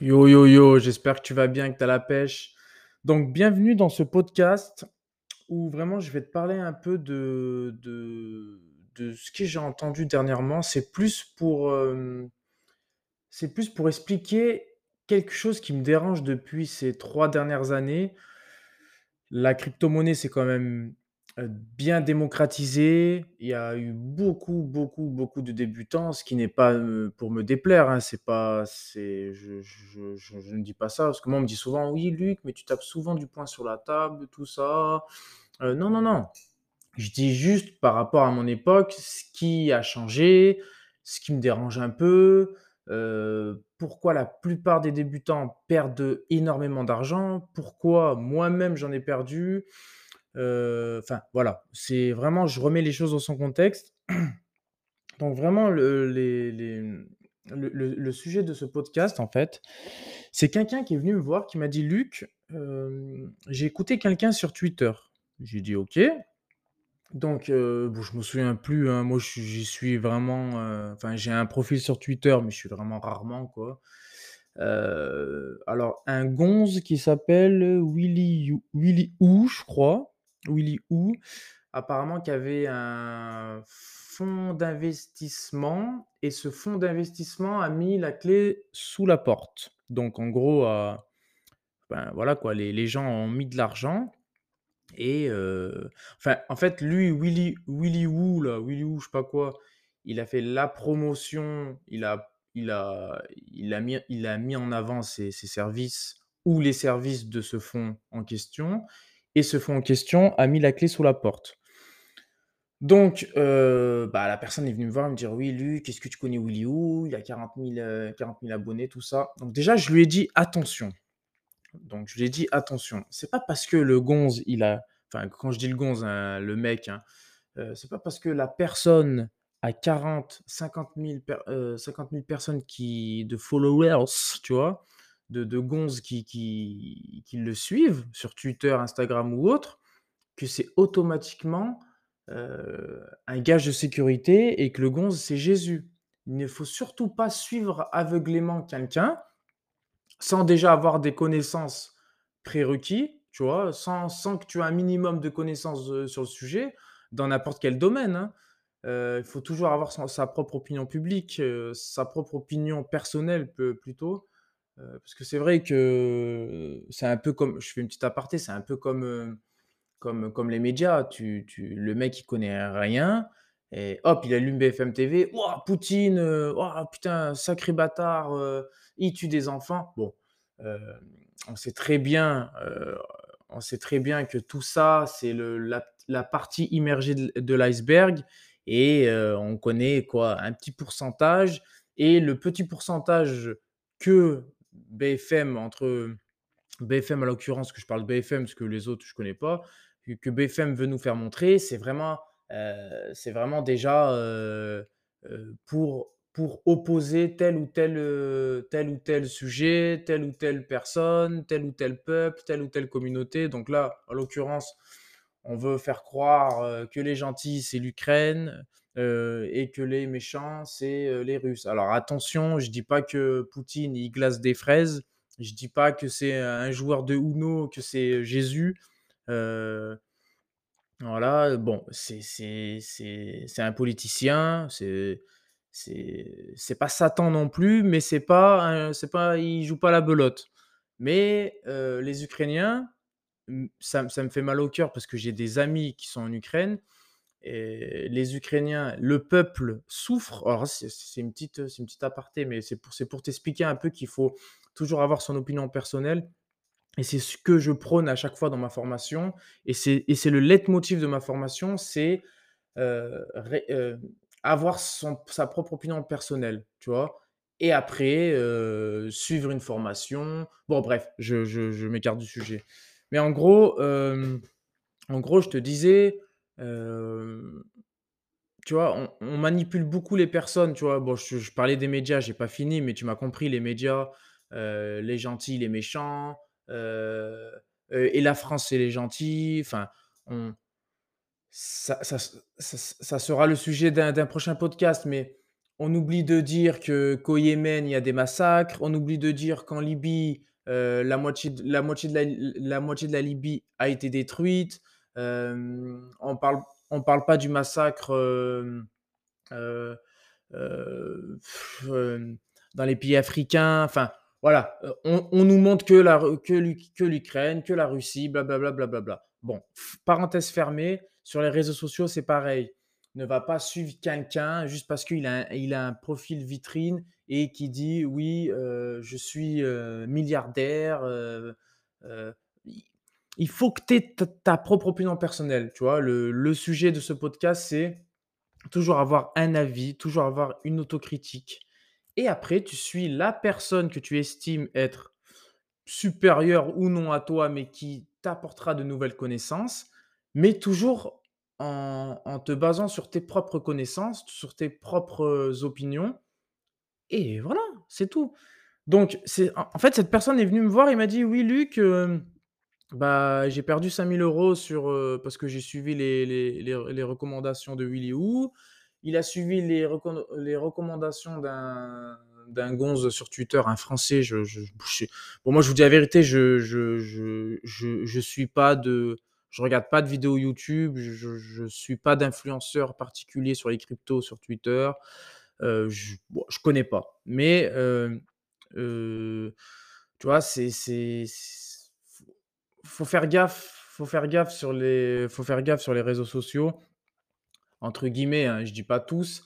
Yo yo yo, j'espère que tu vas bien, que tu as la pêche. Donc, bienvenue dans ce podcast où vraiment je vais te parler un peu de, de, de ce que j'ai entendu dernièrement. C'est plus pour, euh, c'est plus pour expliquer quelque chose qui me dérange depuis ces trois dernières années. La crypto-monnaie, c'est quand même euh, bien démocratisé. Il y a eu beaucoup, beaucoup, beaucoup de débutants, ce qui n'est pas euh, pour me déplaire. hein, c'est pas, c'est, je, ne dis pas ça parce que moi on me dit souvent, oui, Luc, mais tu tapes souvent du poing sur la table, tout ça. Euh, non, non, non. Je dis juste par rapport à mon époque, ce qui a changé, ce qui me dérange un peu, pourquoi la plupart des débutants perdent énormément d'argent, pourquoi moi-même j'en ai perdu, enfin voilà, c'est vraiment je remets les choses dans son contexte. Donc vraiment le le sujet de ce podcast en fait, c'est quelqu'un qui est venu me voir qui m'a dit: «Luc, hem, j'ai écouté quelqu'un sur Twitter». J'ai dit: «OK». Donc, heu, bon, je me souviens plus, hein, moi, j'y suis vraiment, enfin, j'ai un profil sur Twitter, mais je suis vraiment rarement, quoi. Alors, un gonze qui s'appelle, Willy Willy Woo, je crois, Willy Woo, apparemment qui avait un fonds d'investissement et ce fonds d'investissement a mis la clé sous la porte. Donc en gros, heu, ben, voilà, quoi, les gens ont mis de l'argent et heu, enfin, en fait, lui, Willy Willy Woo là, Willy Woo, je sais pas quoi, il a fait la promotion, il a il a il a mis il a mis en avant ses ses services ou les services de ce fonds en question et ce fonds en question a mis la clé sous la porte. Donc heu, bah, la personne est venue me voir, me dire: «Oui, Luc, est-ce que tu connais Willy Woo? Il a 40 000, heu, 40 000 abonnés», tout ça. Donc déjà, je lui ai dit: «Attention». Donc je lui ai dit: «Attention, c'est pas parce que le gonze, il a» enfin, quand je dis le gonze, hein, le mec, hein, heu, c'est pas parce que la personne a 40-50 000 per heu, 50 000 personnes qui de followers, tu vois? De de gonzes qui qui qui le suivent sur Twitter, Instagram ou autre, que c'est automatiquement, heu, un gage de sécurité et que le gonze, c'est Jésus. Il ne faut surtout pas suivre aveuglément quelqu'un sans déjà avoir des connaissances prérequis, tu vois? Sans sans que tu aies un minimum de connaissances, heu, sur le sujet, dans n'importe quel domaine, hein. Heu, il faut toujours avoir sa propre opinion publique, sa propre opinion personnelle plutôt, heu, parce que c'est vrai que, c'est un peu comme je fais une petite aparté, c'est un peu comme, comme comme les médias. Tu tu le mec il connaît rien et hop, il allume BFM TV: «Waouh, Poutine, waouh, putain, sacré bâtard, il tue des enfants». Bon, heu, on sait très bien, on sait très bien que tout ça, c'est la la partie immergée de l'iceberg et on connaît quoi? Un petit pourcentage et le petit pourcentage que BFM entre BFM à l'occurrence, que je parle BFM parce que les autres je connais pas, que BFM veut nous faire montrer, c'est vraiment, c'est vraiment déjà, heu heu, pour pour opposer tel ou tel, tel ou tel sujet, telle ou telle personne, tel ou tel peuple, telle ou telle communauté. Donc là, en l'occurrence, on veut faire croire, que les gentils, c'est l'Ukraine, heu et que les méchants, c'est, heu, les Russes. Alors attention, je dis pas que Poutine, il glace des fraises, je dis pas que c'est un joueur de Uno, que c'est Jésus. Heu, voilà, bon, c'est un politicien, c'est c'est pas Satan non plus, mais c'est pas c'est pas il joue pas la belote. Mais les Ukrainiens, ça ça me fait mal au cœur parce que j'ai des amis qui sont en Ukraine les Ukrainiens, le peuple souffre. Alors c'est une petite, c'est une petite aparté, mais c'est pour c'est pour t'expliquer un peu qu'il faut toujours avoir son opinion personnelle et c'est ce que je prône à chaque fois dans ma formation et c'est et c'est le leitmotiv de ma formation, c'est, heu, ré heu, avoir son sa propre opinion personnelle, tu vois? Et après, heu, suivre une formation. Bon bref, je je m'écarte du sujet. Mais en gros, en gros, je te disais, tu vois, on manipule beaucoup les personnes, tu vois? Bon, je parlais des médias, j'ai pas fini, mais tu m'as compris, les médias, les gentils, les méchants, et la France, c'est les gentils. Enfin, ça sera le sujet d'un prochain podcast, mais on oublie de dire que qu'au Yémen, il y a des massacres. On oublie de dire qu'en Libye, la moitié la moitié de la Libye a été détruite. On parle on parle pas du massacre, heu, hem, dans les pays africains. Enfin, voilà, on nous montre que l'Ukraine, que la Russie, blablabla, blablabla. Bon, f parenthèse fermée, sur les réseaux sociaux, c'est pareil. Ne va pas suivre quelqu'un juste parce qu'il a un profil vitrine et qui dit: «Oui, je suis, milliardaire», il faut que tu aies ta propre opinion personnelle, tu vois? Le sujet de ce podcast, c'est toujours avoir un avis, toujours avoir une autocritique et après tu suis la personne que tu estimes être supérieure ou non à toi, mais qui t'apportera de nouvelles connaissances, mais toujours en te basant sur tes propres connaissances, sur tes propres opinions et voilà, c'est tout. Donc en fait, cette personne est venue me voir et m'a dit: «Oui Luc, hem, bah, j'ai perdu 5 000 € sur, heu, parce que j'ai suivi les les les recommandations de Willy Woo. Il a suivi les recomman les recommandations d'un d'un gonze sur Twitter, un Français, je je je moi je vous dis la vérité, je je je je suis pas de je regarde pas de vidéos YouTube, je je suis pas d'influenceur particulier sur les cryptos sur Twitter, je bon, je connais pas. Mais, tu vois, c'est c'est faut faire gaffe faut faire gaffe sur les faut faire gaffe sur les réseaux sociaux entre guillemets, hein, je dis pas tous,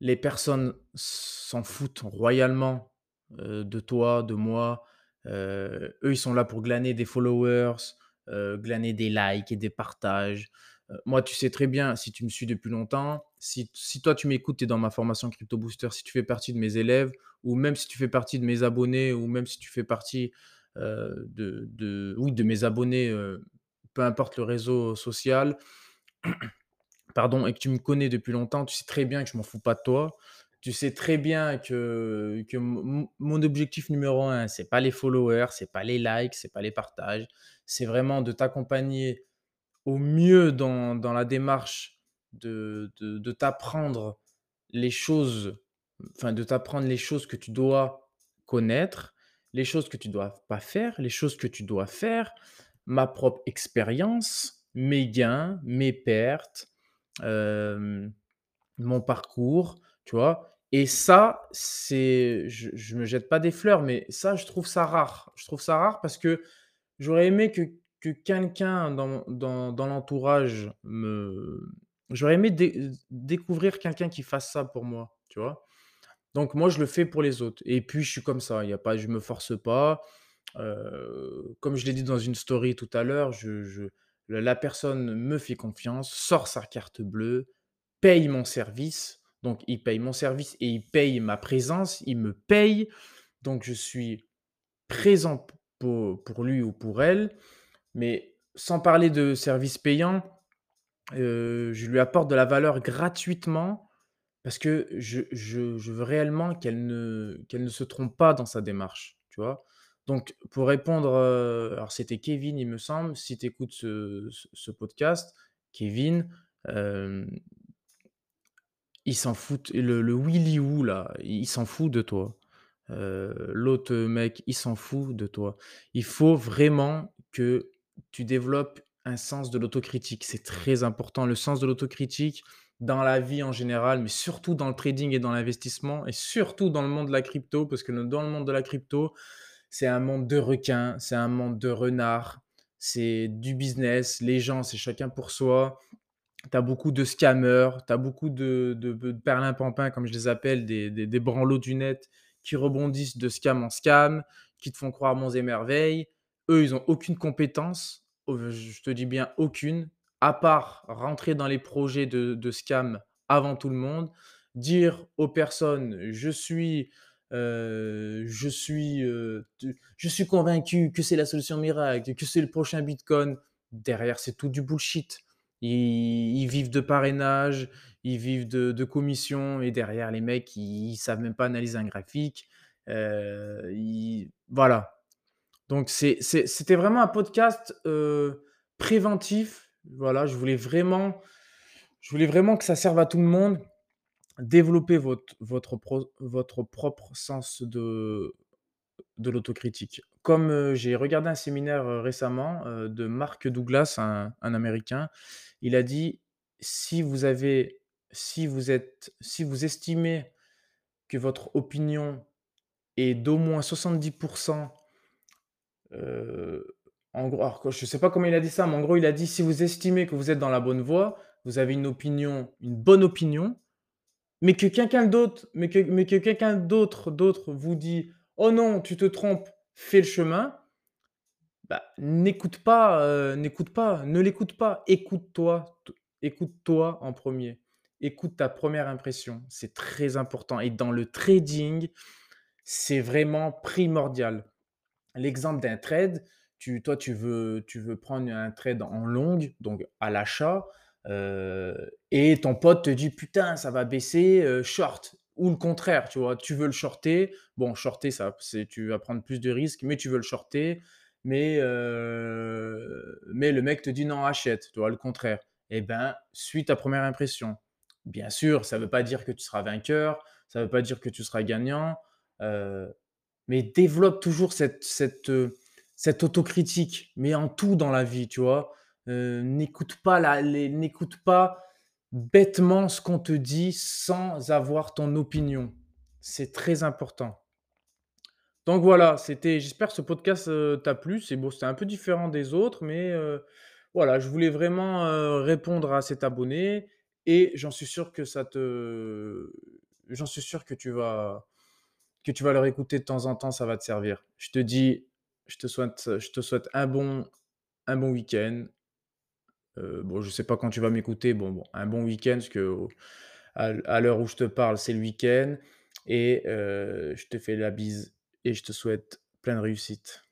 les personnes s'en foutent royalement, heu, de toi, de moi. Heu, eux, ils sont là pour glaner des followers, heu, glaner des likes et des partages. Moi, tu sais très bien, si tu me suis depuis longtemps, si si toi tu m'écoutes, tu es dans ma formation Crypto Booster, si tu fais partie de mes élèves ou même si tu fais partie de mes abonnés ou même si tu fais partie, heu, de de oui, de mes abonnés, heu, peu importe le réseau social pardon et que tu me connais depuis longtemps, tu sais très bien que je m'en fous pas de toi. Tu sais très bien que que mon objectif numéro un, c'est pas les followers, c'est pas les likes, c'est pas les partages. C'est vraiment de t'accompagner au mieux dans dans la démarche de de de t'apprendre les choses, enfin de t'apprendre les choses que tu dois connaître, les choses que tu dois pas faire, les choses que tu dois faire, ma propre expérience, mes gains, mes pertes, mon parcours, tu vois? Et ça, c'est je je me jette pas des fleurs, mais ça, je trouve ça rare. Je trouve ça rare parce que j'aurais aimé que que quelqu'un dans dans dans l'entourage me j'aurais aimé dé découvrir quelqu'un qui fasse ça pour moi, tu vois? Donc moi, je le fais pour les autres et puis je suis comme ça, il y a pas je me force pas. Comme je l'ai dit dans une story tout à l'heure, la personne me fait confiance, sort sa carte bleue, paye mon service. Donc il paye mon service et il paye ma présence, il me paye. Donc je suis présent pour lui ou pour elle. Mais sans parler de service payant, je lui apporte de la valeur gratuitement parce que je veux réellement qu'elle ne se trompe pas dans sa démarche, tu vois? Donc pour répondre, alors c'était Kevin, il me semble, si tu écoutes ce podcast, Kevin, hem, il s'en fout le le Willy Woo là, il s'en fout de toi. L'autre mec, il s'en fout de toi. Il faut vraiment que tu développes un sens de l'autocritique. C'est très important, le sens de l'autocritique dans la vie en général, mais surtout dans le trading et dans l'investissement et surtout dans le monde de la crypto, parce que dans le monde de la crypto, c'est un monde de requins, c'est un monde de renards, c'est du business, les gens, c'est chacun pour soi. Tu as beaucoup de scammers, tu as beaucoup de de de comme je les appelle, des des branlots du net qui rebondissent de scam en scam, qui te font croire monts et merveilles. Eux, ils ont aucune compétence, je te dis bien aucune, à part rentrer dans les projets de scam avant tout le monde, dire aux personnes: «Je suis, heu, je suis, heu, t je suis convaincu que c'est la solution miracle, que c'est le prochain bitcoin». Derrière, c'est tout du bullshit. Ils vivent de parrainage, ils vivent de de commissions et derrière les mecs, ils ils savent même pas analyser un graphique. Ils voilà. Donc c'était vraiment un podcast, préventif. Voilà, je voulais vraiment je voulais vraiment que ça serve à tout le monde. développer votre votre pro votre propre sens de l'autocritique. Comme, heu, j'ai regardé un séminaire, heu, récemment, heu, de Mark Douglas, un américain. Il a dit: «Si vous avez si vous êtes si vous estimez que votre opinion est d'au moins 70 heu, en gros alors que je sais pas comment il a dit ça, mais en gros, il a dit: «Si vous estimez que vous êtes dans la bonne voie, vous avez une opinion une bonne opinion, mais que quelqu'un d'autre mais que mais que quelqu'un d'autre d'autre vous dit: "Oh non, tu te trompes, fais le chemin"», bah, n'écoute pas, heu, n'écoute pas, ne l'écoute pas. Écoute-toi, écoute-toi en premier. Écoute ta première impression, c'est très important et dans le trading, c'est vraiment primordial. L'exemple d'un trade, tu toi, tu veux tu veux prendre un trade en longue, donc à l'achat, heu et ton pote te dit: «Putain, ça va baisser, heu, short» ou le contraire, tu vois? Tu veux le shorter, bon shorter ça c'est tu vas prendre plus de risques, mais tu veux le shorter, mais heu, mais le mec te dit: «Non, achète», tu vois? Le contraire et ben, suis ta première impression. Bien sûr, ça ne veut pas dire que tu seras vainqueur, ça ne veut pas dire que tu seras gagnant, mais développe toujours cette cette, cette autocritique, mais en tout dans la vie, tu vois? Heu, n'écoute pas la n'écoute pas bêtement ce qu'on te dit sans avoir ton opinion. C'est très important. Donc voilà, c'était j'espère que ce podcast, heu, t'a plu. C'est c'était un peu différent des autres, mais heu, voilà, je voulais vraiment, répondre à cet abonné et j'en suis sûr que ça te j'en suis sûr que tu vas que tu vas le réécouter de temps en temps, ça va te servir. Je te dis je te souhaite un bon week-end. Heu, bon, je sais pas quand tu vas m'écouter, bon un bon week-end parce que à l'heure où je te parle, c'est le week-end et heu, je te fais la bise et je te souhaite plein de réussite.